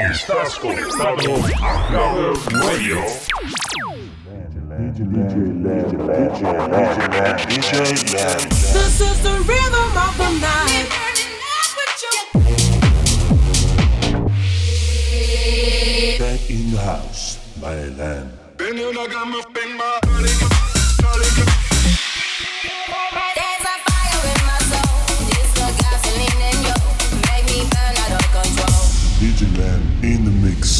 Estás conectado a Radio. DJ DJ DJ This is the rhythm of the night. Back in the house, my lamb. Mix.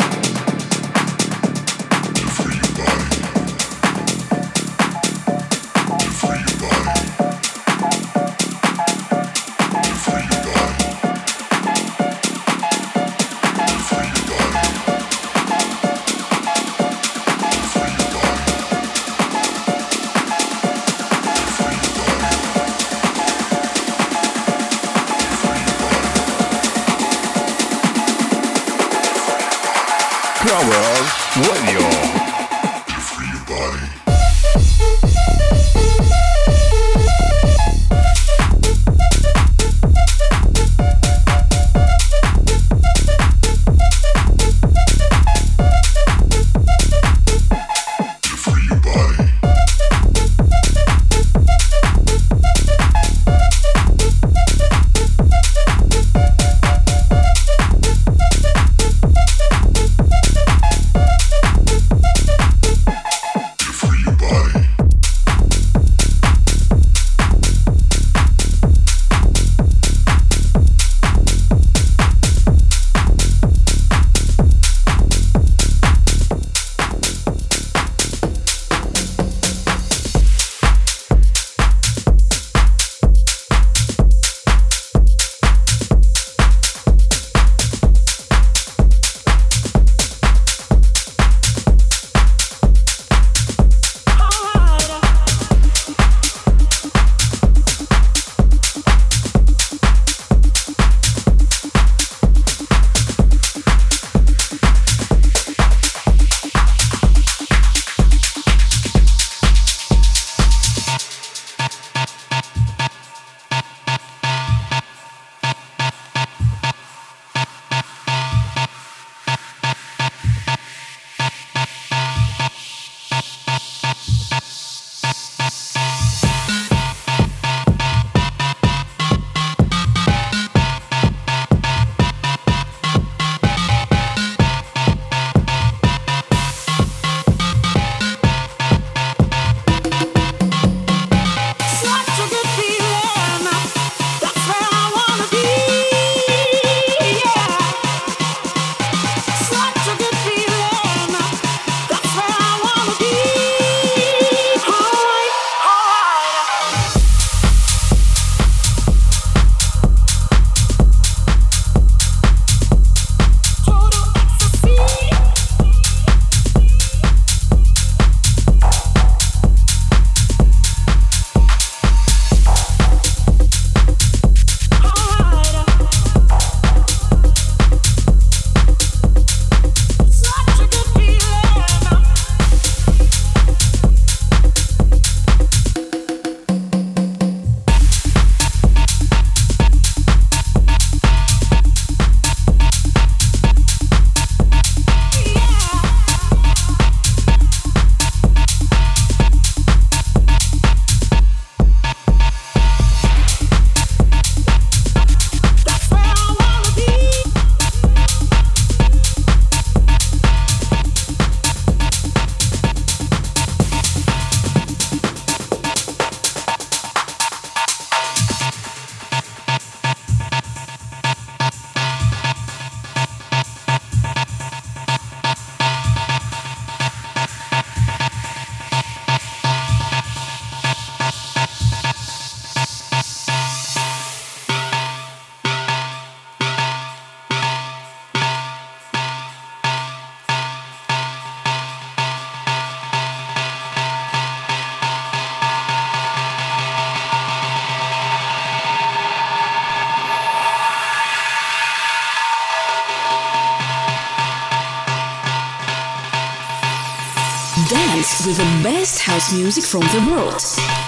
Music from the world.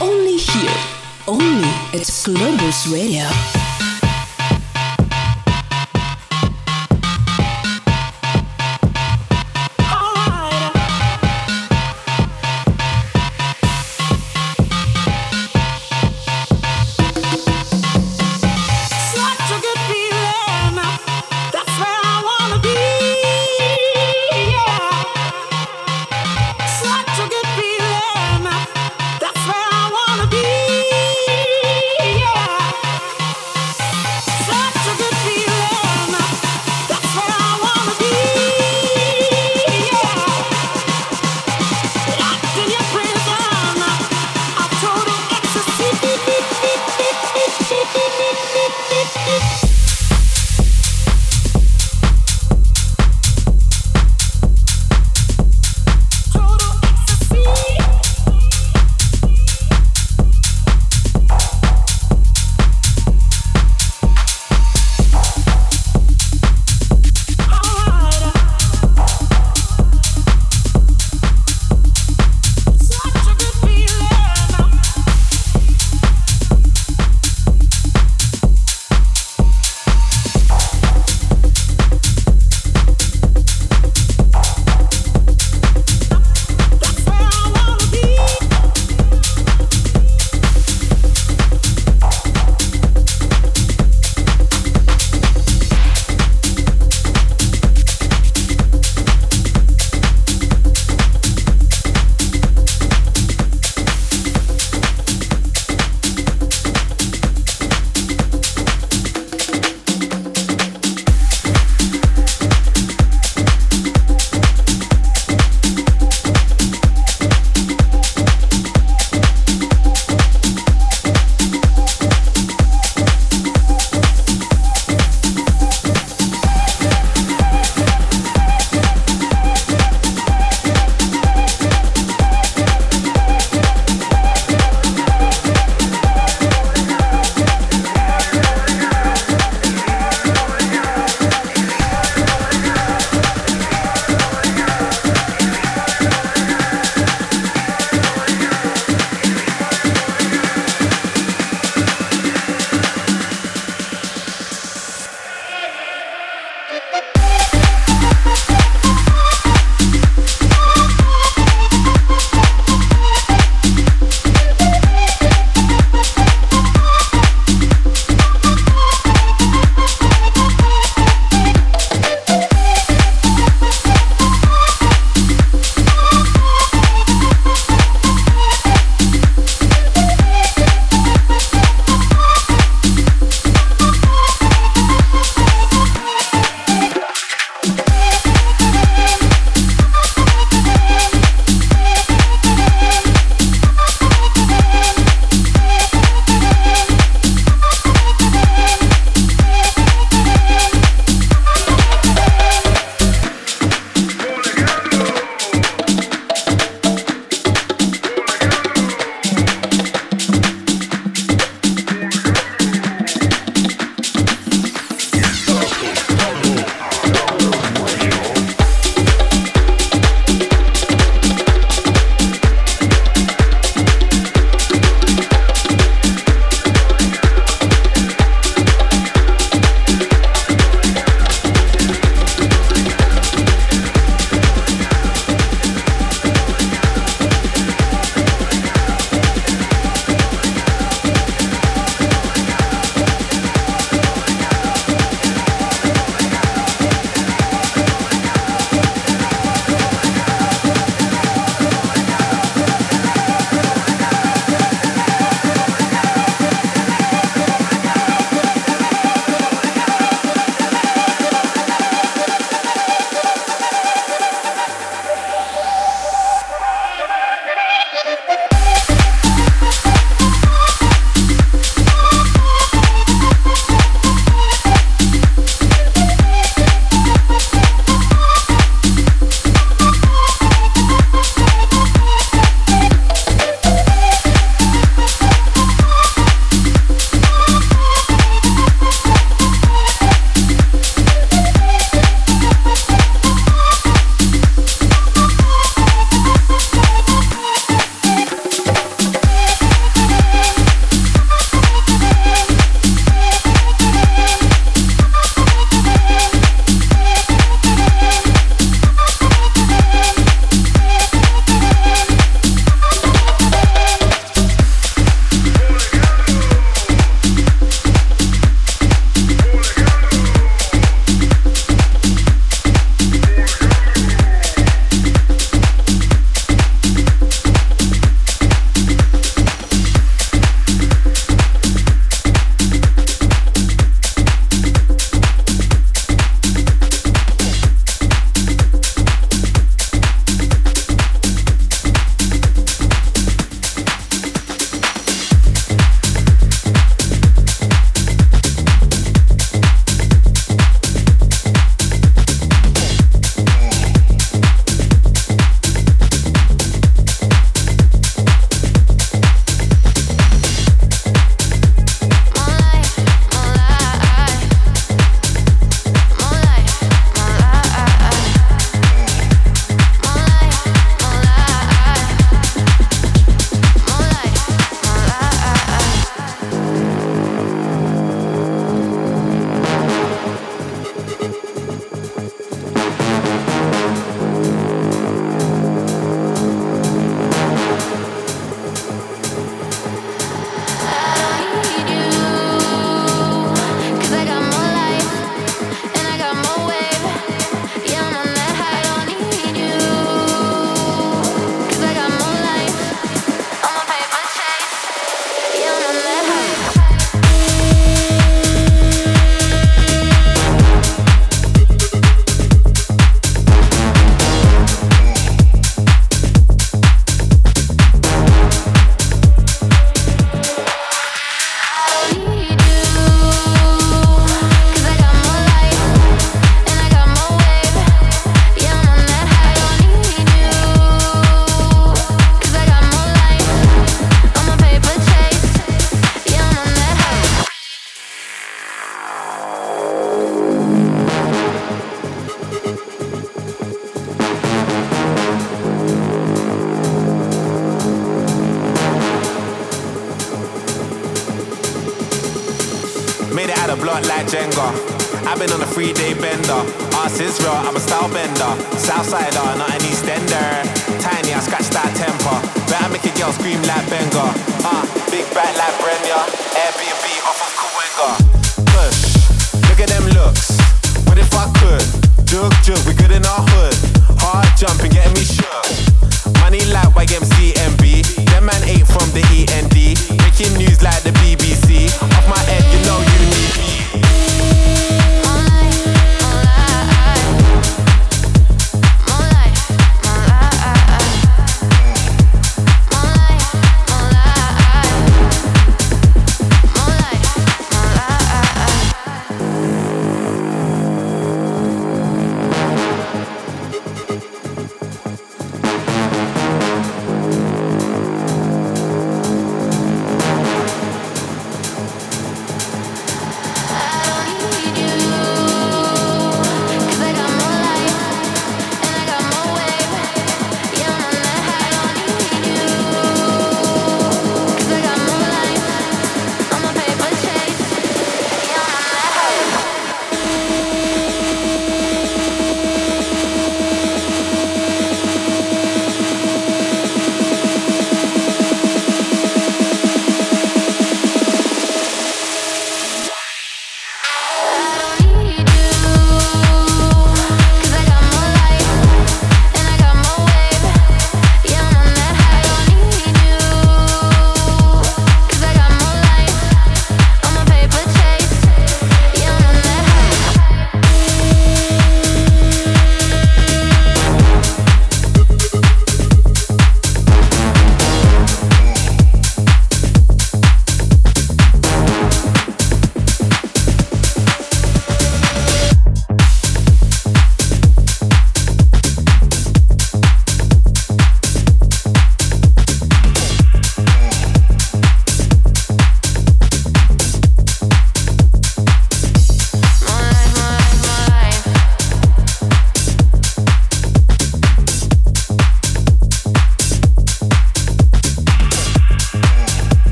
Only here, only at Clubbers Radio.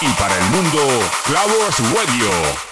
Y para el mundo, Clavos Radio.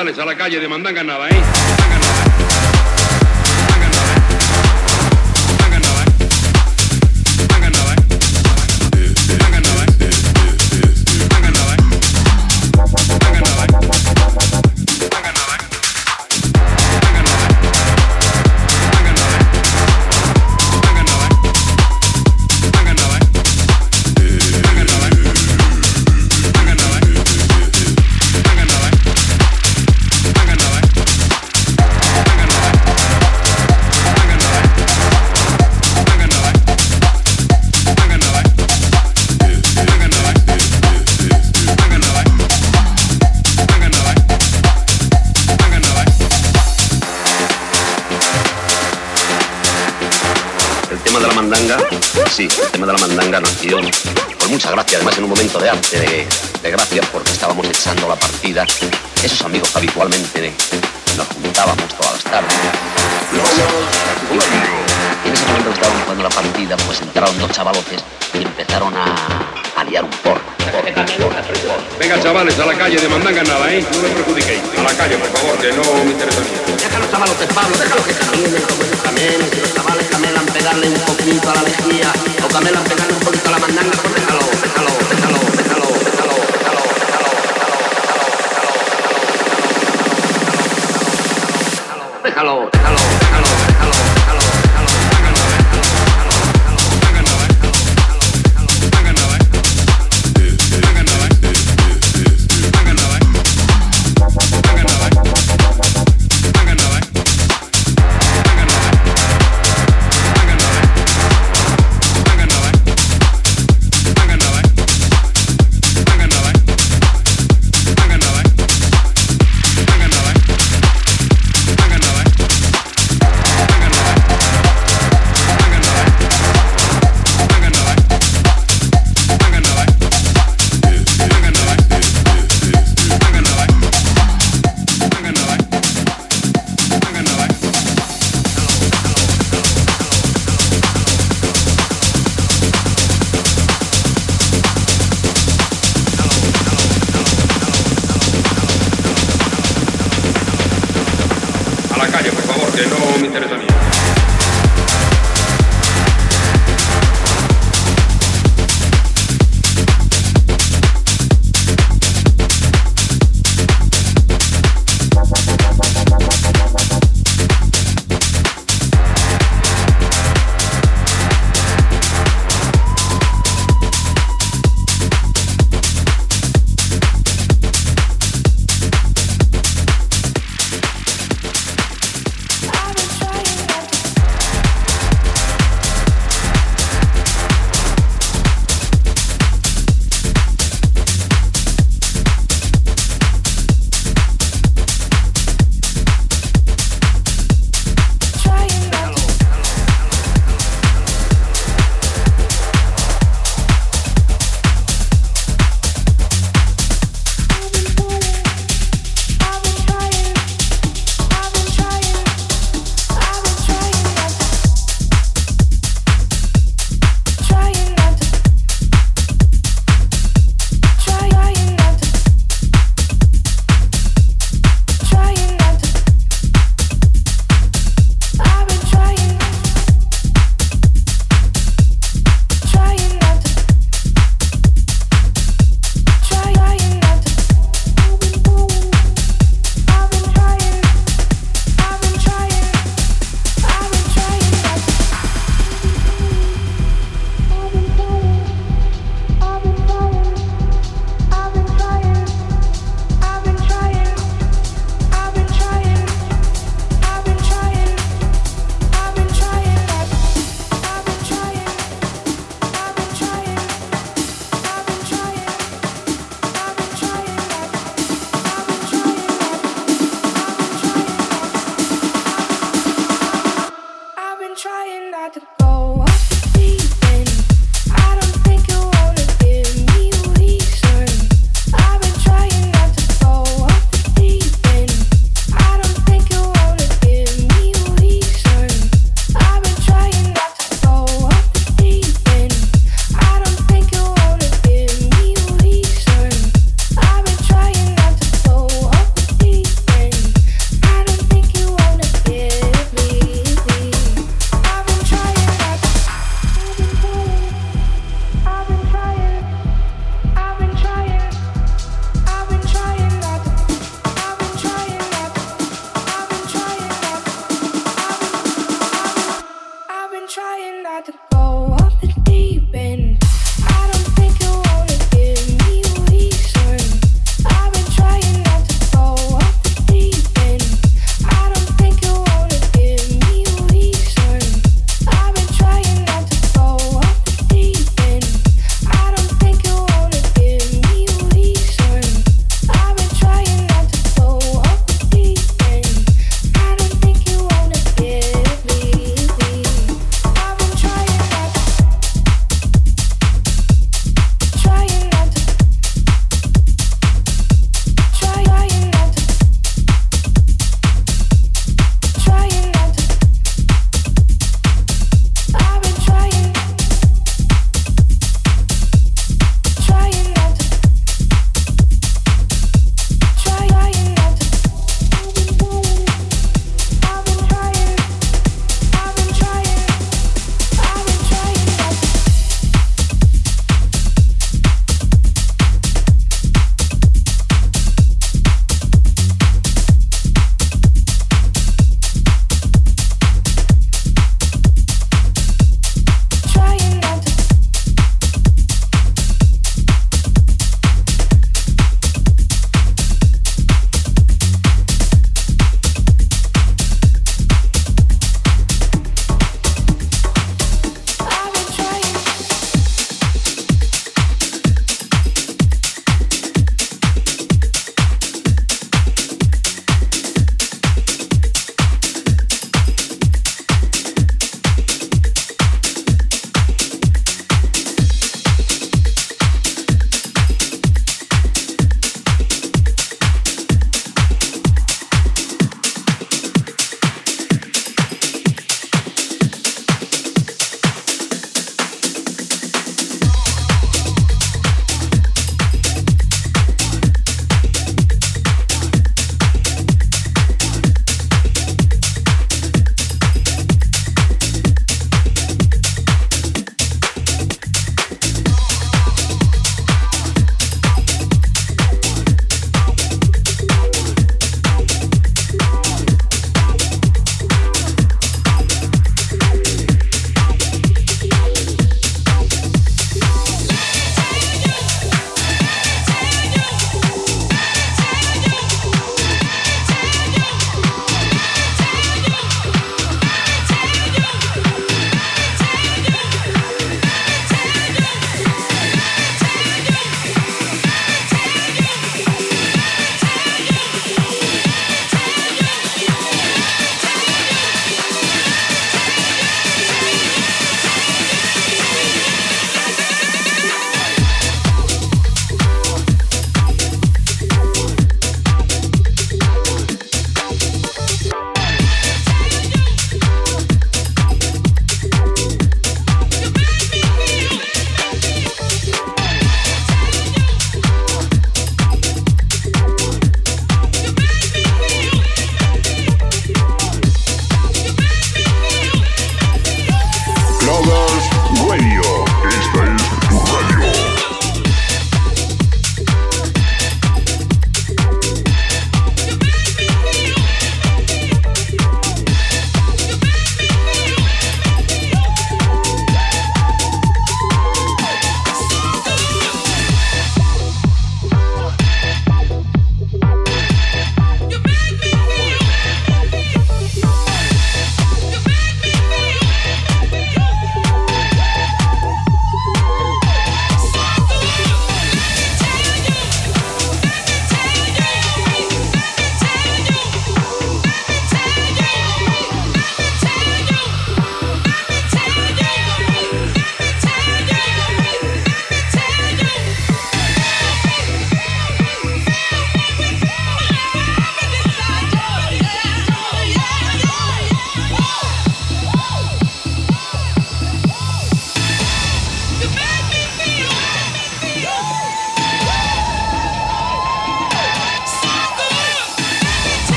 A la calle de Mandanga nada, ¿eh? Empezaron a, a liar un porro. Venga, chavales, a la calle de mandanga nada, ¿eh? No me perjudiquéis. A la calle, por favor, que no me interesa mí. Déjalo, chavalotes, Pablo, déjalo que caminen como ellos caminen. Si los chavales camelan pegarle un poquito a la lejía o camelan pegarle un poquito a la mandanga, pues déjalo, déjalo, déjalo, déjalo, déjalo, déjalo, déjalo, déjalo, déjalo, déjalo, déjalo, déjalo, déjalo.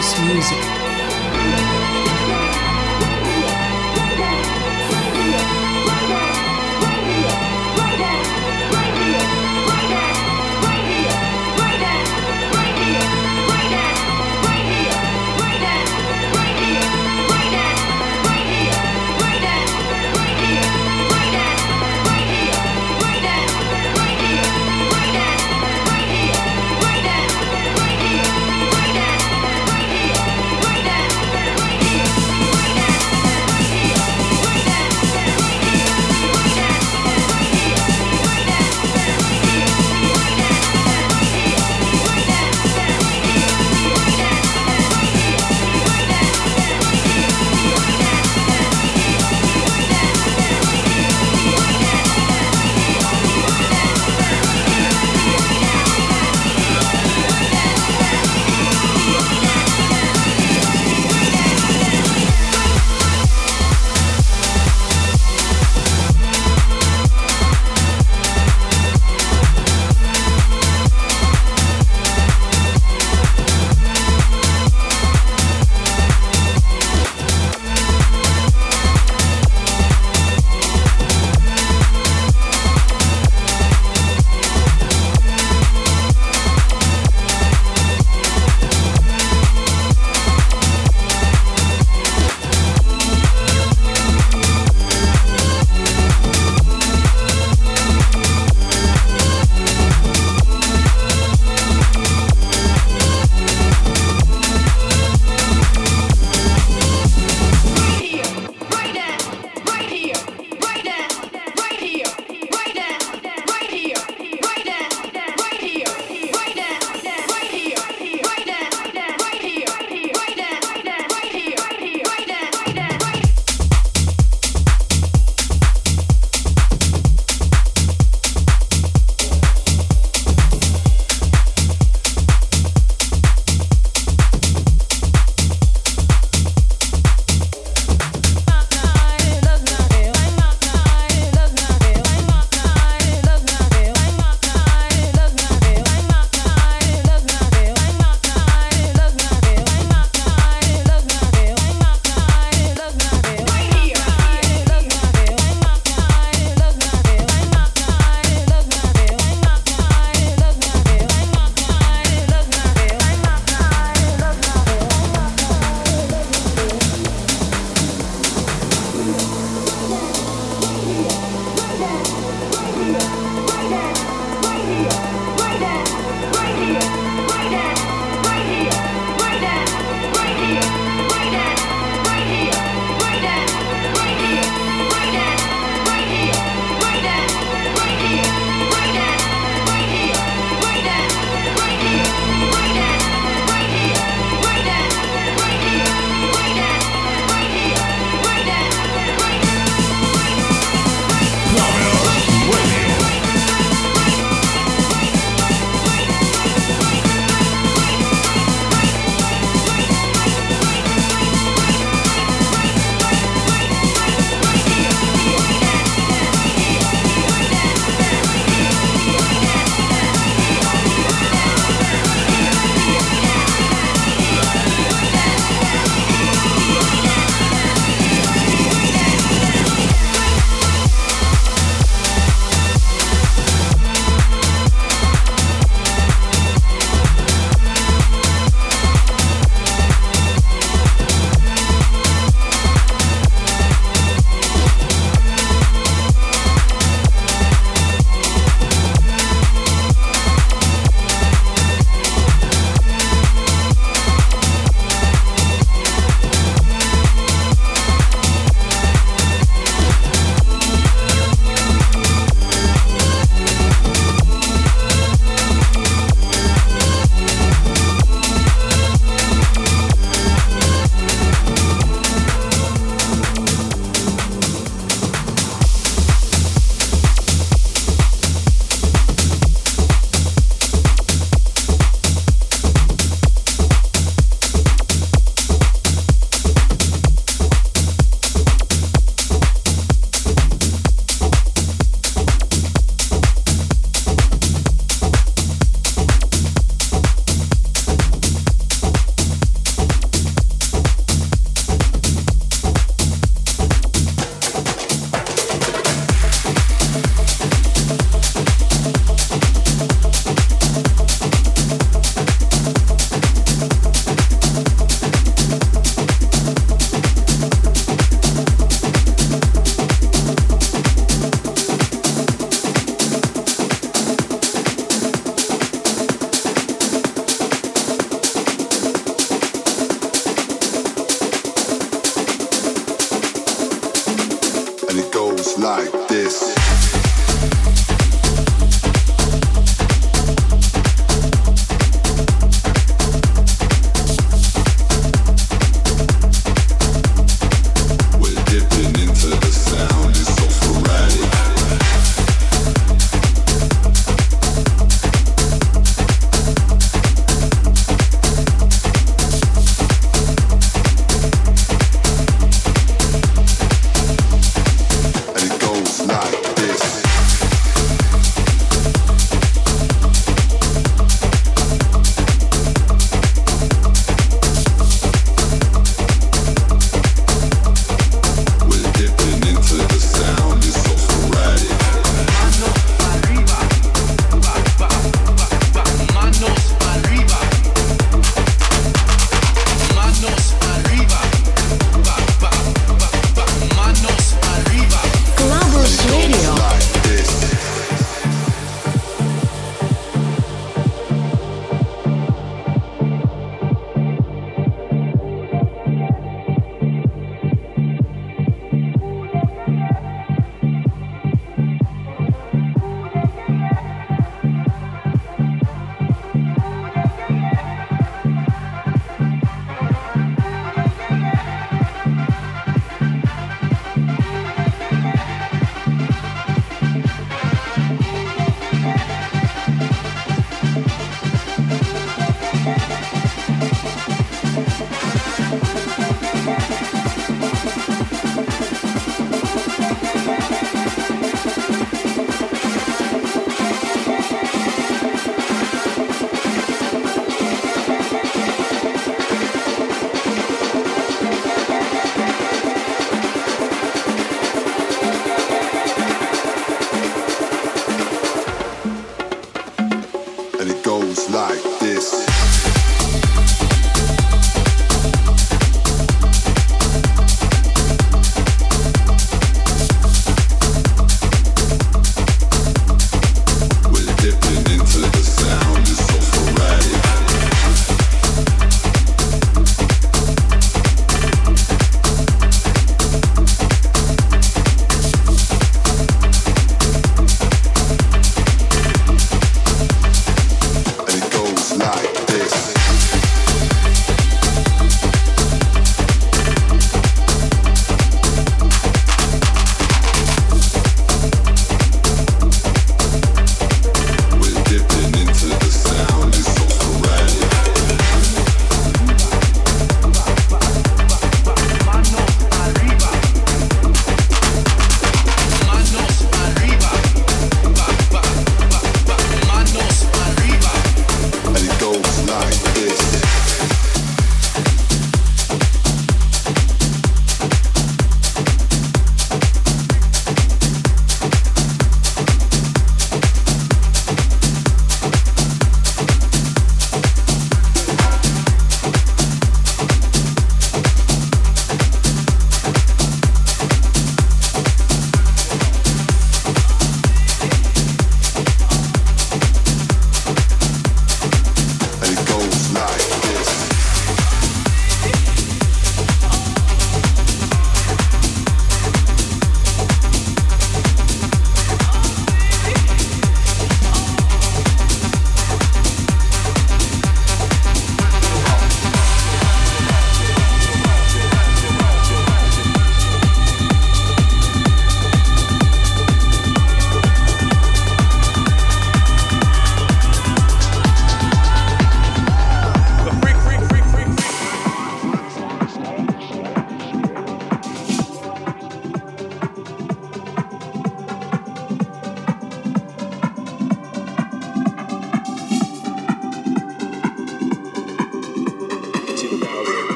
House music.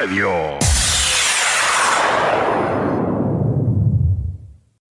Radio.